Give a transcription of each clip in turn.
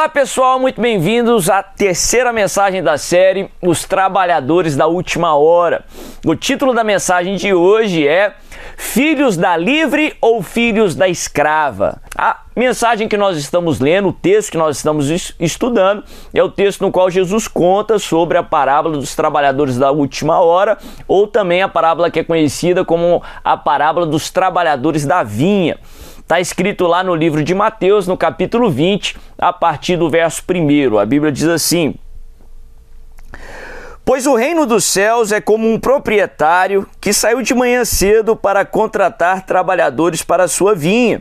Olá pessoal, muito bem-vindos à terceira mensagem da série Os Trabalhadores da Última Hora. O título da mensagem de hoje é Filhos da Livre ou Filhos da Escrava? A mensagem que nós estamos lendo, o texto que nós estamos estudando, é o texto no qual Jesus conta sobre a parábola dos trabalhadores da última hora, ou também a parábola que é conhecida como a parábola dos trabalhadores da vinha. Está escrito lá no livro de Mateus, no capítulo 20, a partir do verso 1. A Bíblia diz assim: Pois o reino dos céus é como um proprietário que saiu de manhã cedo para contratar trabalhadores para a sua vinha.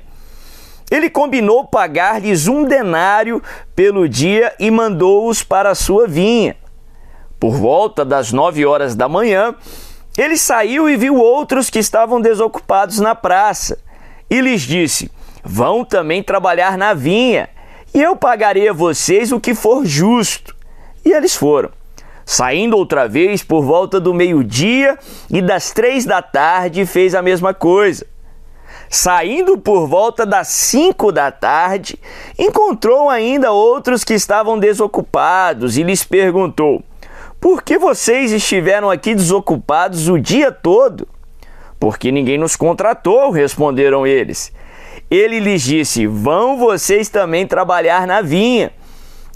Ele combinou pagar-lhes um denário pelo dia e mandou-os para a sua vinha. Por volta das nove horas da manhã, ele saiu e viu outros que estavam desocupados na praça e lhes disse: Vão também trabalhar na vinha, e eu pagarei a vocês o que for justo. E eles foram. Saindo outra vez por volta do meio-dia e das três da tarde, fez a mesma coisa. Saindo por volta das cinco da tarde, encontrou ainda outros que estavam desocupados e lhes perguntou: Por que vocês estiveram aqui desocupados o dia todo? Porque ninguém nos contratou, responderam eles. Ele lhes disse: Vão vocês também trabalhar na vinha.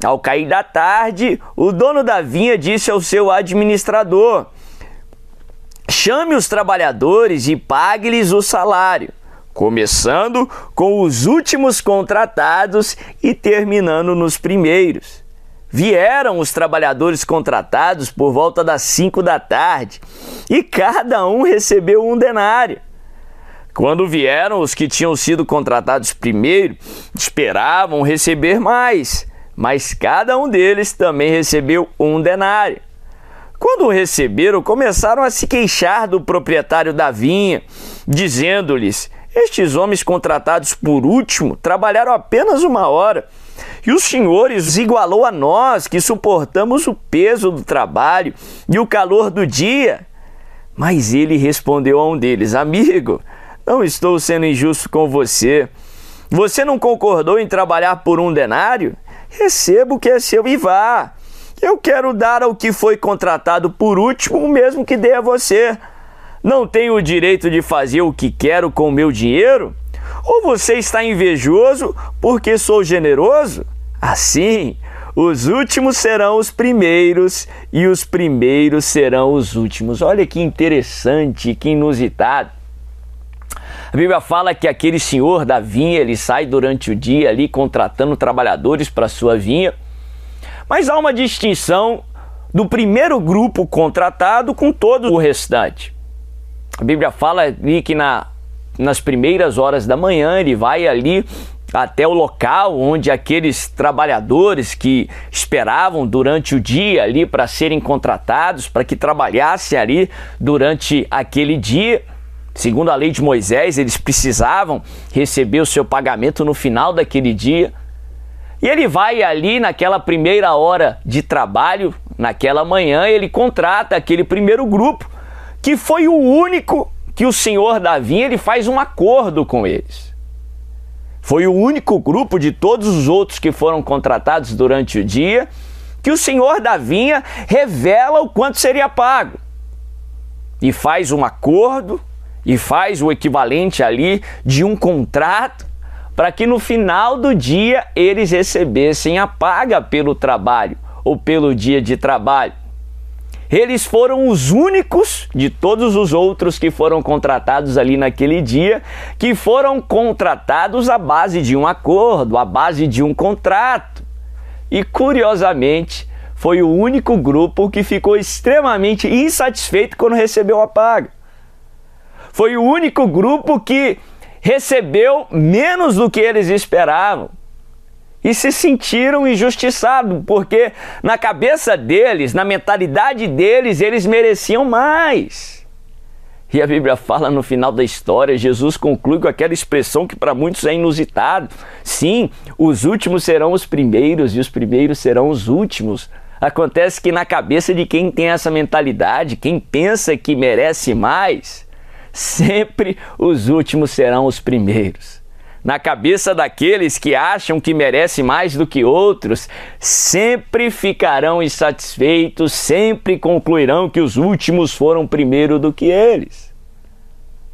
Ao cair da tarde, o dono da vinha disse ao seu administrador: Chame os trabalhadores e pague-lhes o salário, começando com os últimos contratados e terminando nos primeiros. Vieram os trabalhadores contratados por volta das cinco da tarde e cada um recebeu um denário. Quando vieram os que tinham sido contratados primeiro, esperavam receber mais, mas cada um deles também recebeu um denário. Quando o receberam, começaram a se queixar do proprietário da vinha, dizendo-lhes: Estes homens contratados por último trabalharam apenas uma hora e os senhores igualou a nós que suportamos o peso do trabalho e o calor do dia. Mas ele respondeu a um deles: Amigo, não estou sendo injusto com você. Você não concordou em trabalhar por um denário? Receba o que é seu e vá. Eu quero dar ao que foi contratado por último o mesmo que dei a você. Não tenho o direito de fazer o que quero com o meu dinheiro? Ou você está invejoso porque sou generoso? Assim, os últimos serão os primeiros e os primeiros serão os últimos. Olha que interessante, que inusitado. A Bíblia fala que aquele senhor da vinha, ele sai durante o dia ali contratando trabalhadores para sua vinha. Mas há uma distinção do primeiro grupo contratado com todo o restante. A Bíblia fala ali que na, nas primeiras horas da manhã ele vai ali até o local onde aqueles trabalhadores que esperavam durante o dia ali para serem contratados, para que trabalhassem ali durante aquele dia. Segundo a lei de Moisés, eles precisavam receber o seu pagamento no final daquele dia. E ele vai ali naquela primeira hora de trabalho, naquela manhã, ele contrata aquele primeiro grupo, que foi o único que o senhor Davi ele faz um acordo com eles. Foi o único grupo de todos os outros que foram contratados durante o dia que o senhor da vinha revela o quanto seria pago. E faz um acordo e faz o equivalente ali de um contrato para que no final do dia eles recebessem a paga pelo trabalho ou pelo dia de trabalho. Eles foram os únicos de todos os outros que foram contratados ali naquele dia, que foram contratados à base de um acordo, à base de um contrato. E curiosamente, foi o único grupo que ficou extremamente insatisfeito quando recebeu a paga. Foi o único grupo que recebeu menos do que eles esperavam e se sentiram injustiçados, porque na cabeça deles, na mentalidade deles, eles mereciam mais. E a Bíblia fala no final da história, Jesus conclui com aquela expressão que para muitos é inusitado. Sim, os últimos serão os primeiros e os primeiros serão os últimos. Acontece que na cabeça de quem tem essa mentalidade, quem pensa que merece mais, sempre os últimos serão os primeiros. Na cabeça daqueles que acham que merece mais do que outros, sempre ficarão insatisfeitos, sempre concluirão que os últimos foram primeiro do que eles.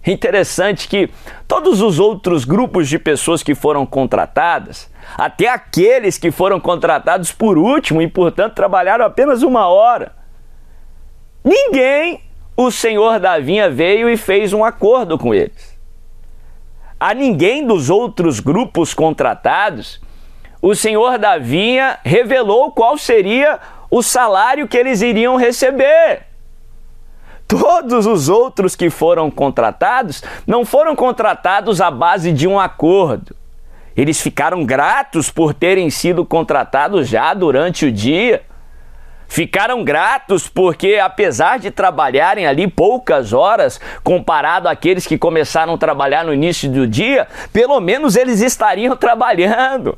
Interessante que todos os outros grupos de pessoas que foram contratadas, até aqueles que foram contratados por último e, portanto, trabalharam apenas uma hora, ninguém, o senhor da vinha veio e fez um acordo com eles. A ninguém dos outros grupos contratados, o senhor da vinha revelou qual seria o salário que eles iriam receber. Todos os outros que foram contratados não foram contratados à base de um acordo. Eles ficaram gratos por terem sido contratados já durante o dia. Ficaram gratos porque, apesar de trabalharem ali poucas horas, comparado àqueles que começaram a trabalhar no início do dia, pelo menos eles estariam trabalhando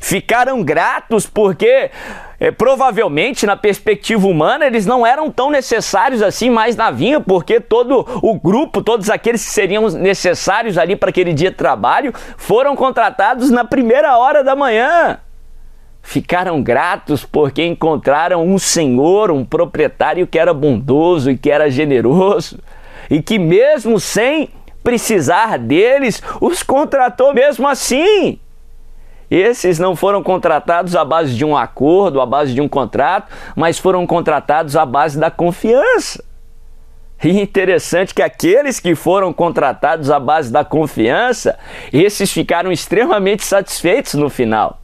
ficaram gratos porque é, provavelmente na perspectiva humana eles não eram tão necessários assim mais na vinha, porque todo o grupo, todos aqueles que seriam necessários ali para aquele dia de trabalho, foram contratados na primeira hora da manhã. Ficaram gratos porque encontraram um senhor, um proprietário que era bondoso e que era generoso, e que mesmo sem precisar deles, os contratou mesmo assim. Esses não foram contratados à base de um acordo, à base de um contrato, mas foram contratados à base da confiança. E interessante que aqueles que foram contratados à base da confiança, esses ficaram extremamente satisfeitos no final.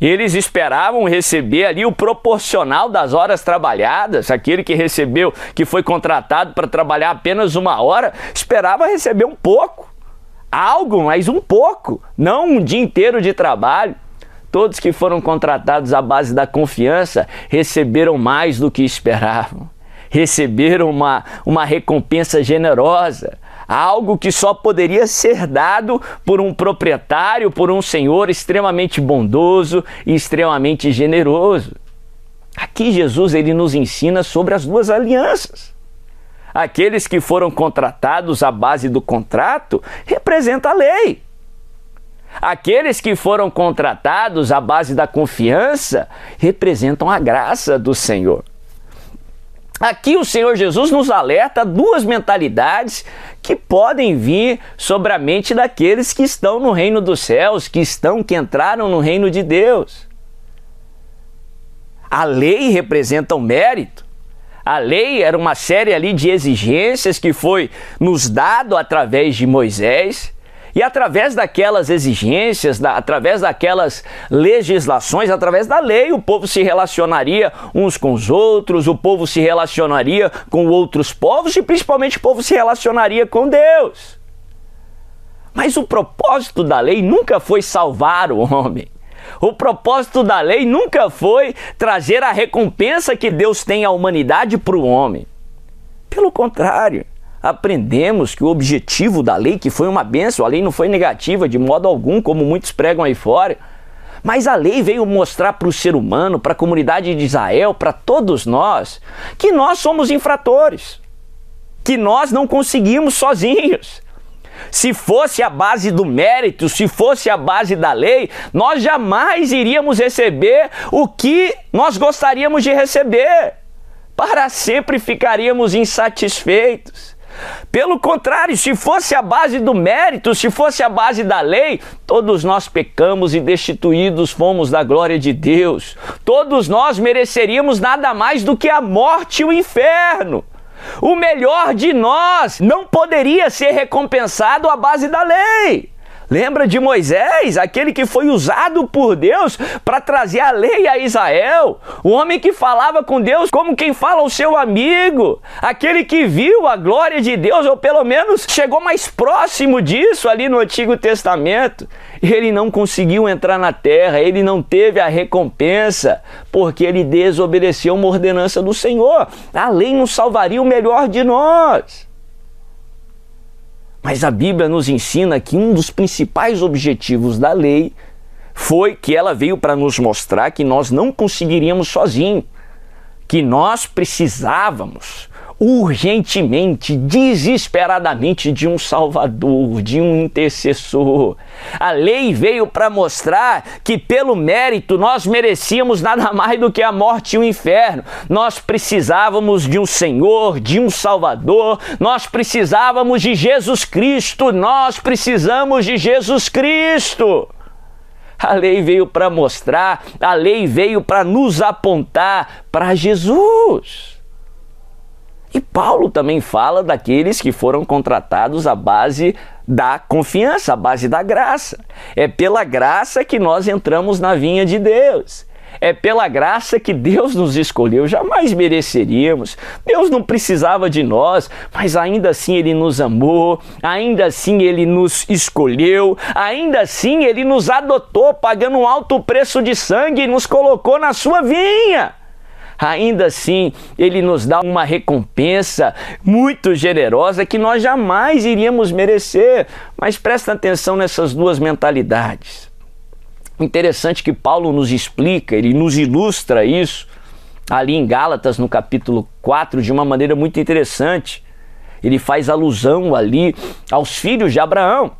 Eles esperavam receber ali o proporcional das horas trabalhadas. Aquele que recebeu, que foi contratado para trabalhar apenas uma hora, esperava receber um pouco algo, mas um pouco, não um dia inteiro de trabalho. Todos que foram contratados à base da confiança receberam mais do que esperavam. Receberam uma, uma recompensa generosa, algo que só poderia ser dado por um proprietário, por um senhor extremamente bondoso e extremamente generoso. Aqui Jesus ele nos ensina sobre as duas alianças. Aqueles que foram contratados à base do contrato representam a lei. Aqueles que foram contratados à base da confiança representam a graça do Senhor. Aqui o Senhor Jesus nos alerta duas mentalidades que podem vir sobre a mente daqueles que estão no reino dos céus, que estão, que entraram no reino de Deus. A lei representa o mérito, a lei era uma série ali de exigências que foi nos dado através de Moisés. E através daquelas exigências, da, através daquelas legislações, através da lei, o povo se relacionaria uns com os outros, o povo se relacionaria com outros povos e principalmente o povo se relacionaria com Deus. Mas o propósito da lei nunca foi salvar o homem. O propósito da lei nunca foi trazer a recompensa que Deus tem à humanidade para o homem. Pelo contrário, aprendemos que o objetivo da lei, que foi uma benção, a lei não foi negativa de modo algum, como muitos pregam aí fora. Mas a lei veio mostrar para o ser humano, para a comunidade de Israel, para todos nós, que nós somos infratores, que nós não conseguimos sozinhos, se fosse a base do mérito, se fosse a base da lei, nós jamais iríamos receber o que nós gostaríamos de receber. Para sempre ficaríamos insatisfeitos. Pelo contrário, se fosse a base do mérito, se fosse a base da lei, todos nós pecamos e destituídos fomos da glória de Deus. Todos nós mereceríamos nada mais do que a morte e o inferno. O melhor de nós não poderia ser recompensado à base da lei. Lembra de Moisés, aquele que foi usado por Deus para trazer a lei a Israel? O homem que falava com Deus como quem fala ao seu amigo, aquele que viu a glória de Deus, ou pelo menos chegou mais próximo disso ali no Antigo Testamento. Ele não conseguiu entrar na terra, ele não teve a recompensa, porque ele desobedeceu uma ordenança do Senhor. A lei não salvaria o melhor de nós. Mas a Bíblia nos ensina que um dos principais objetivos da lei foi que ela veio para nos mostrar que nós não conseguiríamos sozinhos, que nós precisávamos urgentemente, desesperadamente de um Salvador, de um intercessor. A lei veio para mostrar que, pelo mérito, nós merecíamos nada mais do que a morte e o inferno. Nós precisávamos de um Senhor, de um Salvador, nós precisávamos de Jesus Cristo, nós precisamos de Jesus Cristo. A lei veio para mostrar, a lei veio para nos apontar para Jesus. E Paulo também fala daqueles que foram contratados à base da confiança, à base da graça. É pela graça que nós entramos na vinha de Deus. É pela graça que Deus nos escolheu, jamais mereceríamos. Deus não precisava de nós, mas ainda assim Ele nos amou, ainda assim Ele nos escolheu, ainda assim Ele nos adotou, pagando um alto preço de sangue e nos colocou na sua vinha ainda assim ele nos dá uma recompensa muito generosa que nós jamais iríamos merecer. Mas presta atenção nessas duas mentalidades. Interessante que Paulo nos explica, ele nos ilustra isso ali em Gálatas, no capítulo 4, de uma maneira muito interessante. Ele faz alusão ali aos filhos de Abraão.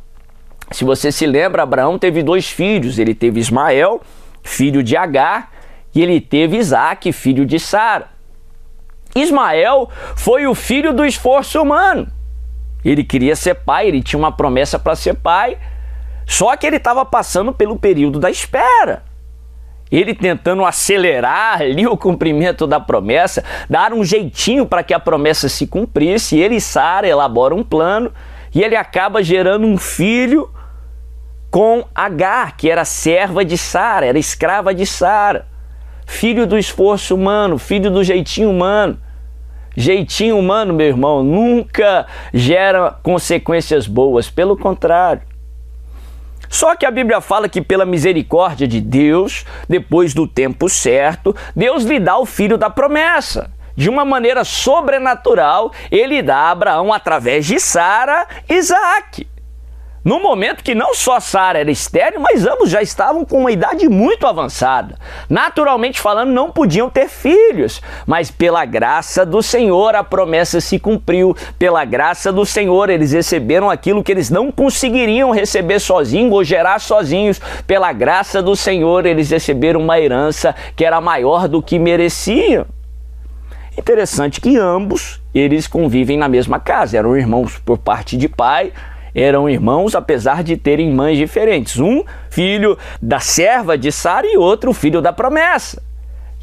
Se você se lembra, Abraão teve dois filhos. Ele teve Ismael, filho de Agar, e ele teve Isaac, filho de Sara. Ismael foi o filho do esforço humano. Ele queria ser pai, ele tinha uma promessa para ser pai, só que ele estava passando pelo período da espera. Ele tentando acelerar ali o cumprimento da promessa, dar um jeitinho para que a promessa se cumprisse. Ele e Sara elaboram um plano e ele acaba gerando um filho com Agar, que era serva de Sara, era escrava de Sara filho do esforço humano, filho do jeitinho humano. Jeitinho humano, meu irmão, nunca gera consequências boas, pelo contrário. Só que a Bíblia fala que, pela misericórdia de Deus, depois do tempo certo, Deus lhe dá o filho da promessa. De uma maneira sobrenatural, ele dá a Abraão, através de Sara, Isaac. No momento que não só Sara era estéril, mas ambos já estavam com uma idade muito avançada. Naturalmente falando, não podiam ter filhos, mas pela graça do Senhor a promessa se cumpriu. Pela graça do Senhor eles receberam aquilo que eles não conseguiriam receber sozinhos ou gerar sozinhos. Pela graça do Senhor eles receberam uma herança que era maior do que mereciam. Interessante que ambos eles convivem na mesma casa, eram irmãos por parte de pai eram irmãos, apesar de terem mães diferentes. Um filho da serva de Sara e outro filho da promessa.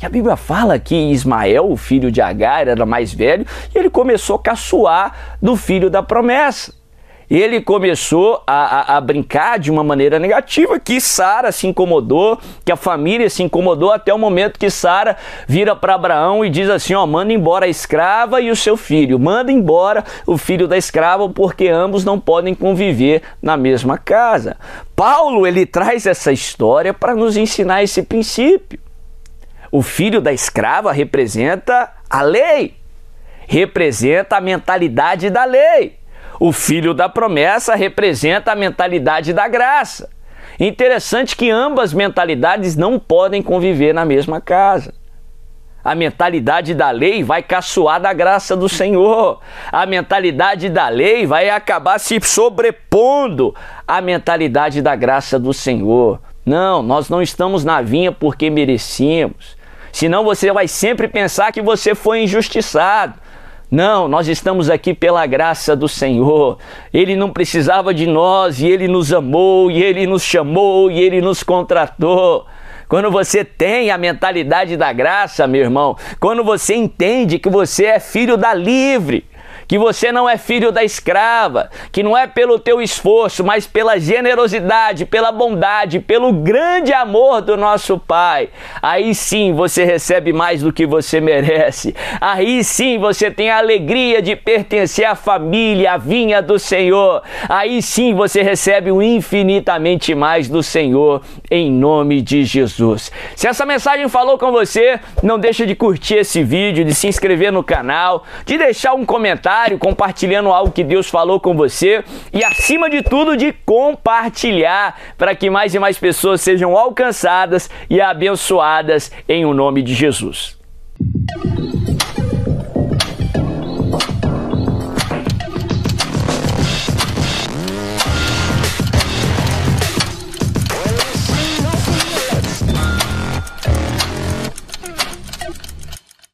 E a Bíblia fala que Ismael, o filho de Agar, era mais velho e ele começou a caçoar do filho da promessa ele começou a, a, a, brincar de uma maneira negativa, que Sara se incomodou, que a família se incomodou, até o momento que Sara vira para Abraão e diz assim: ó, manda embora a escrava e o seu filho, manda embora o filho da escrava, porque ambos não podem conviver na mesma casa. Paulo ele traz essa história para nos ensinar esse princípio. O filho da escrava representa a lei, representa a mentalidade da lei. O filho da promessa representa a mentalidade da graça. Interessante que ambas mentalidades não podem conviver na mesma casa. A mentalidade da lei vai caçoar da graça do Senhor. A mentalidade da lei vai acabar se sobrepondo à mentalidade da graça do Senhor. Não, nós não estamos na vinha porque merecíamos. Senão você vai sempre pensar que você foi injustiçado. Não, nós estamos aqui pela graça do Senhor. Ele não precisava de nós e ele nos amou, e ele nos chamou, e ele nos contratou. Quando você tem a mentalidade da graça, meu irmão, quando você entende que você é filho da livre, que você não é filho da escrava, que não é pelo teu esforço, mas pela generosidade, pela bondade, pelo grande amor do nosso Pai. Aí sim você recebe mais do que você merece. Aí sim você tem a alegria de pertencer à família, à vinha do Senhor. Aí sim você recebe o infinitamente mais do Senhor em nome de Jesus. Se essa mensagem falou com você, não deixa de curtir esse vídeo, de se inscrever no canal, de deixar um comentário comentário, compartilhando algo que Deus falou com você e, acima de tudo, de compartilhar para que mais e mais pessoas sejam alcançadas e abençoadas em o nome de Jesus.